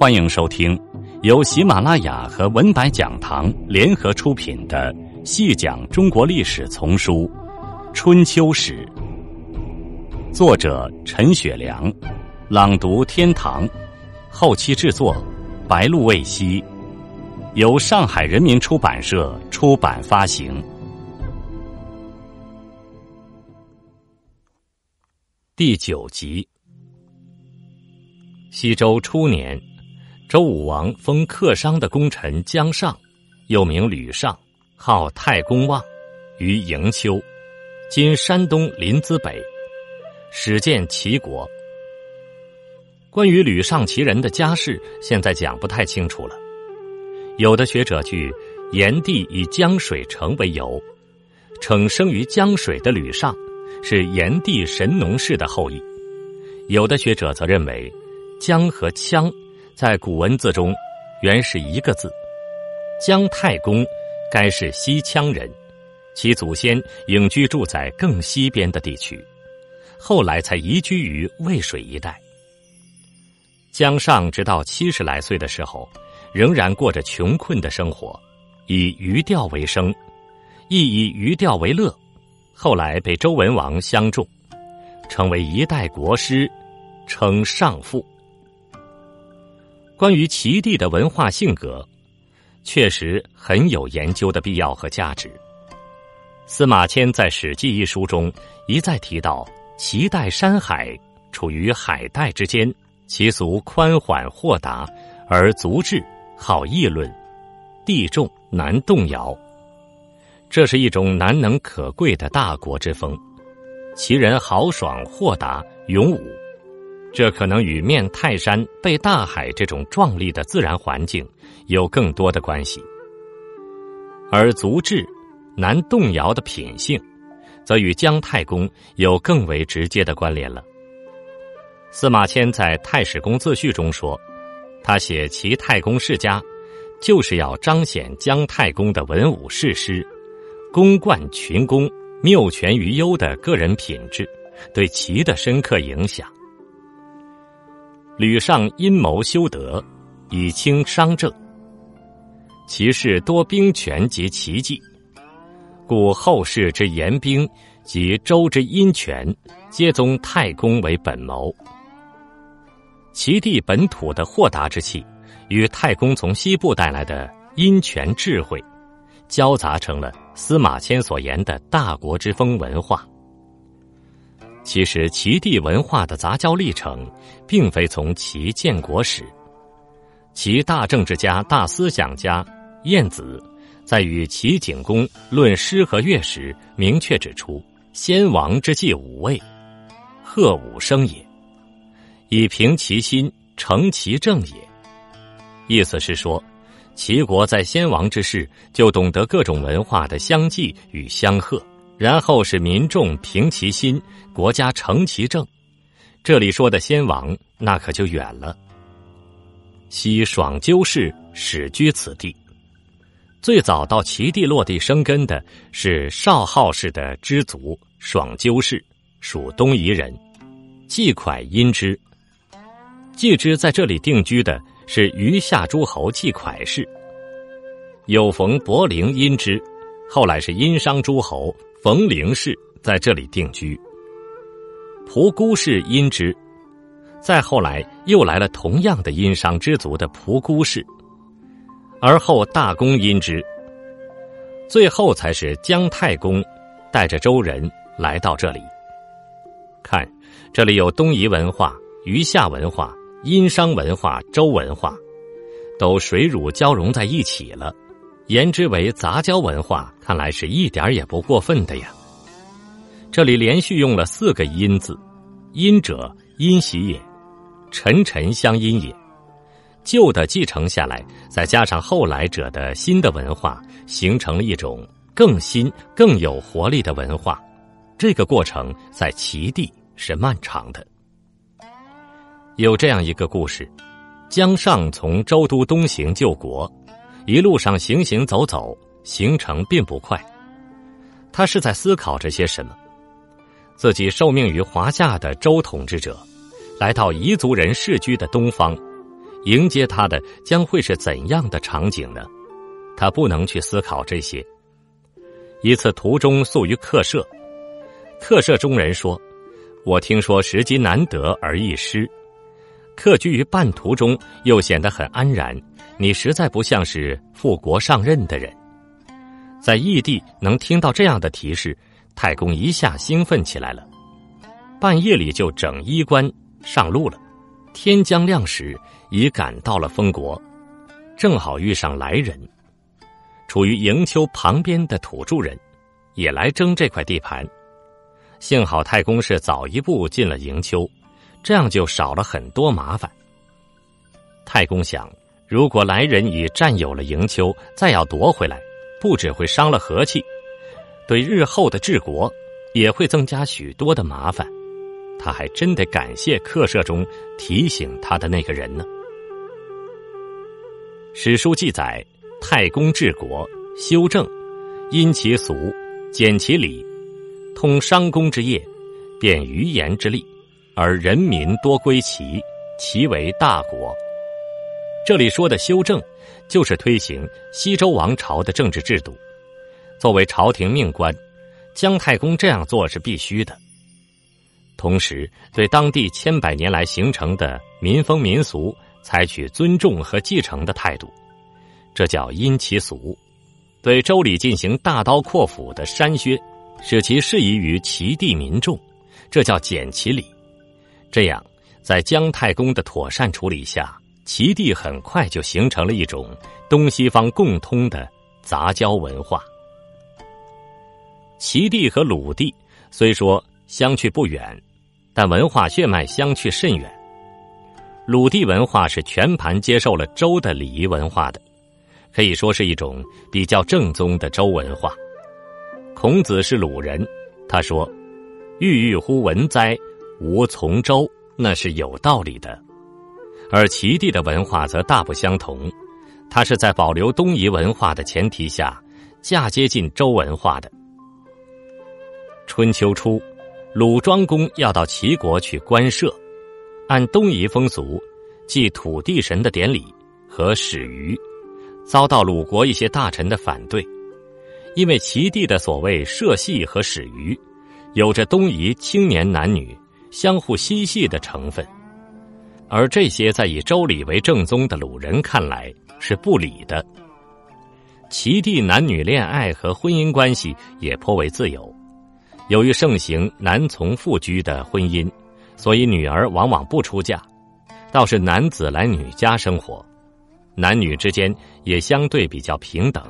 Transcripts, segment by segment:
欢迎收听由喜马拉雅和文白讲堂联合出品的《细讲中国历史丛书·春秋史》，作者陈雪良，朗读天堂，后期制作白露未晞，由上海人民出版社出版发行。第九集，西周初年。周武王封客商的功臣姜尚，又名吕尚，号太公望，于营丘（今山东临淄北），始建齐国。关于吕尚其人的家世，现在讲不太清楚了。有的学者据炎帝以江水城为由，称生于江水的吕尚是炎帝神农氏的后裔；有的学者则认为江和羌。在古文字中，原是一个字。姜太公该是西羌人，其祖先隐居住在更西边的地区，后来才移居于渭水一带。姜尚直到七十来岁的时候，仍然过着穷困的生活，以渔钓为生，亦以渔钓为乐。后来被周文王相中，成为一代国师，称上父。关于齐地的文化性格，确实很有研究的必要和价值。司马迁在《史记》一书中一再提到，齐代山海处于海带之间，其俗宽缓豁达，而足智，好议论，地重难动摇。这是一种难能可贵的大国之风。其人豪爽豁达勇武。这可能与面泰山背大海这种壮丽的自然环境有更多的关系，而足智难动摇的品性，则与姜太公有更为直接的关联了。司马迁在《太史公自序》中说，他写齐太公世家，就是要彰显姜太公的文武世师、公冠群公、谬权于优的个人品质，对齐的深刻影响。吕尚阴谋修德，以清商政。其事多兵权及奇计，故后世之严兵及周之阴权，皆宗太公为本谋。齐地本土的豁达之气，与太公从西部带来的阴权智慧，交杂成了司马迁所言的大国之风文化。其实，齐地文化的杂交历程，并非从齐建国始。齐大政治家、大思想家晏子，在与齐景公论诗和乐时，明确指出：“先王之祭五位，贺武生也，以平其心，成其政也。”意思是说，齐国在先王之世就懂得各种文化的相继与相贺。然后是民众平其心，国家成其政。这里说的先王，那可就远了。昔爽鸠氏始居此地，最早到齐地落地生根的是少昊氏的支族爽鸠氏，属东夷人，季蒯因之。季之在这里定居的是余下诸侯季蒯氏，有逢伯陵因之，后来是殷商诸侯。冯陵氏在这里定居，蒲姑氏殷之，再后来又来了同样的殷商之族的蒲姑氏，而后大公因之，最后才是姜太公带着周人来到这里。看，这里有东夷文化、余夏文化、殷商文化、周文化，都水乳交融在一起了。言之为杂交文化，看来是一点也不过分的呀。这里连续用了四个“音”字，“殷者殷喜也，沉沉相殷也。旧的继承下来，再加上后来者的新的文化，形成了一种更新、更有活力的文化。这个过程在齐地是漫长的。有这样一个故事：姜尚从周都东行救国。一路上行行走走，行程并不快。他是在思考着些什么？自己受命于华夏的周统治者，来到彝族人世居的东方，迎接他的将会是怎样的场景呢？他不能去思考这些。一次途中宿于客舍，客舍中人说：“我听说时机难得而易失，客居于半途中又显得很安然，你实在不像是复国上任的人。”在异地能听到这样的提示，太公一下兴奋起来了，半夜里就整衣冠上路了。天将亮时，已赶到了封国，正好遇上来人。处于营丘旁边的土著人，也来争这块地盘。幸好太公是早一步进了营丘，这样就少了很多麻烦。太公想，如果来人已占有了营丘，再要夺回来，不只会伤了和气，对日后的治国也会增加许多的麻烦。他还真得感谢客舍中提醒他的那个人呢。史书记载。太公治国，修正，因其俗，简其礼，通商工之业，便于言之利，而人民多归齐，其为大国。这里说的修正，就是推行西周王朝的政治制度。作为朝廷命官，姜太公这样做是必须的。同时，对当地千百年来形成的民风民俗，采取尊重和继承的态度。这叫因其俗，对周礼进行大刀阔斧的删削，使其适宜于齐地民众，这叫简其礼。这样，在姜太公的妥善处理下，齐地很快就形成了一种东西方共通的杂交文化。齐地和鲁地虽说相去不远，但文化血脉相去甚远。鲁地文化是全盘接受了周的礼仪文化的。可以说是一种比较正宗的周文化。孔子是鲁人，他说：“郁郁乎文哉，吾从周。”那是有道理的。而齐地的文化则大不相同，它是在保留东夷文化的前提下，嫁接进周文化的。春秋初，鲁庄公要到齐国去官社，按东夷风俗，祭土地神的典礼和始于。遭到鲁国一些大臣的反对，因为齐地的所谓社戏和始于，有着东夷青年男女相互嬉戏的成分，而这些在以周礼为正宗的鲁人看来是不礼的。齐地男女恋爱和婚姻关系也颇为自由，由于盛行男从妇居的婚姻，所以女儿往往不出嫁，倒是男子来女家生活。男女之间也相对比较平等，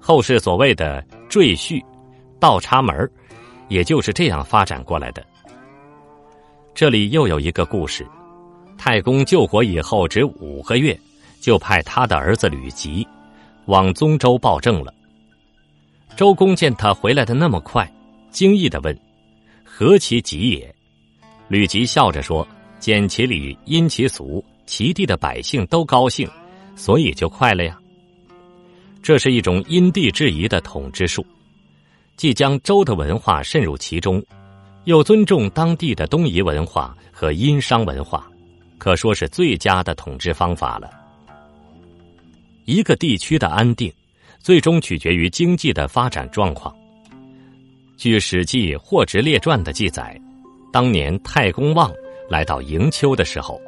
后世所谓的赘婿、倒插门也就是这样发展过来的。这里又有一个故事：太公救国以后只五个月，就派他的儿子吕吉往宗周报政了。周公见他回来的那么快，惊异的问：“何其急也？”吕吉笑着说：“简其礼，因其俗，齐地的百姓都高兴。”所以就快了呀。这是一种因地制宜的统治术，既将周的文化渗入其中，又尊重当地的东夷文化和殷商文化，可说是最佳的统治方法了。一个地区的安定，最终取决于经济的发展状况。据《史记·霍职列传》的记载，当年太公望来到营丘的时候，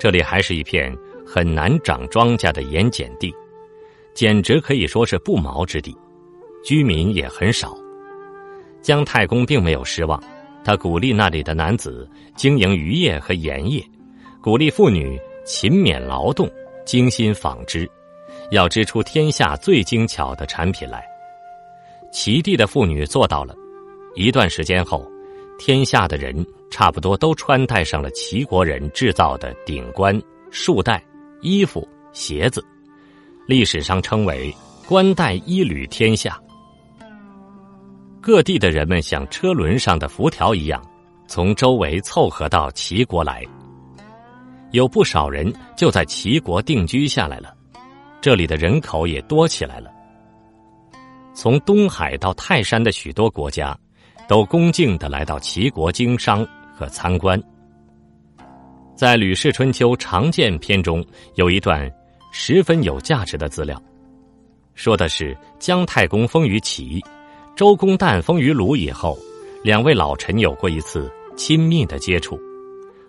这里还是一片。很难长庄稼的盐碱地，简直可以说是不毛之地，居民也很少。姜太公并没有失望，他鼓励那里的男子经营渔业和盐业，鼓励妇女勤勉劳动、精心纺织，要织出天下最精巧的产品来。齐地的妇女做到了，一段时间后，天下的人差不多都穿戴上了齐国人制造的顶冠、束带。衣服、鞋子，历史上称为“冠带衣履天下”。各地的人们像车轮上的辐条一样，从周围凑合到齐国来。有不少人就在齐国定居下来了，这里的人口也多起来了。从东海到泰山的许多国家，都恭敬的来到齐国经商和参观。在《吕氏春秋·常见篇》中有一段十分有价值的资料，说的是姜太公封于齐，周公旦封于鲁以后，两位老臣有过一次亲密的接触，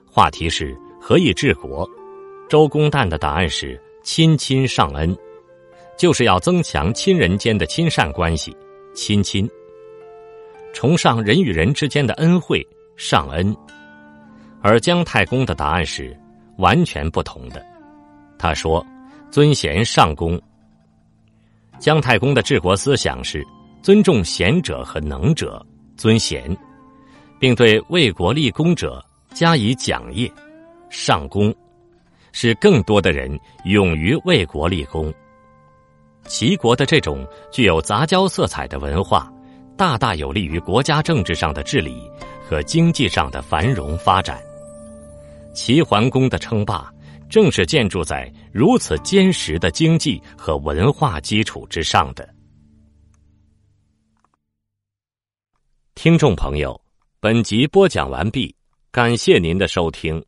话题是何以治国。周公旦的答案是亲亲上恩，就是要增强亲人间的亲善关系，亲亲，崇尚人与人之间的恩惠，上恩。而姜太公的答案是完全不同的。他说：“尊贤上公。”姜太公的治国思想是尊重贤者和能者，尊贤，并对为国立功者加以奖业，上公，使更多的人勇于为国立功。齐国的这种具有杂交色彩的文化，大大有利于国家政治上的治理和经济上的繁荣发展。齐桓公的称霸，正是建筑在如此坚实的经济和文化基础之上的。听众朋友，本集播讲完毕，感谢您的收听。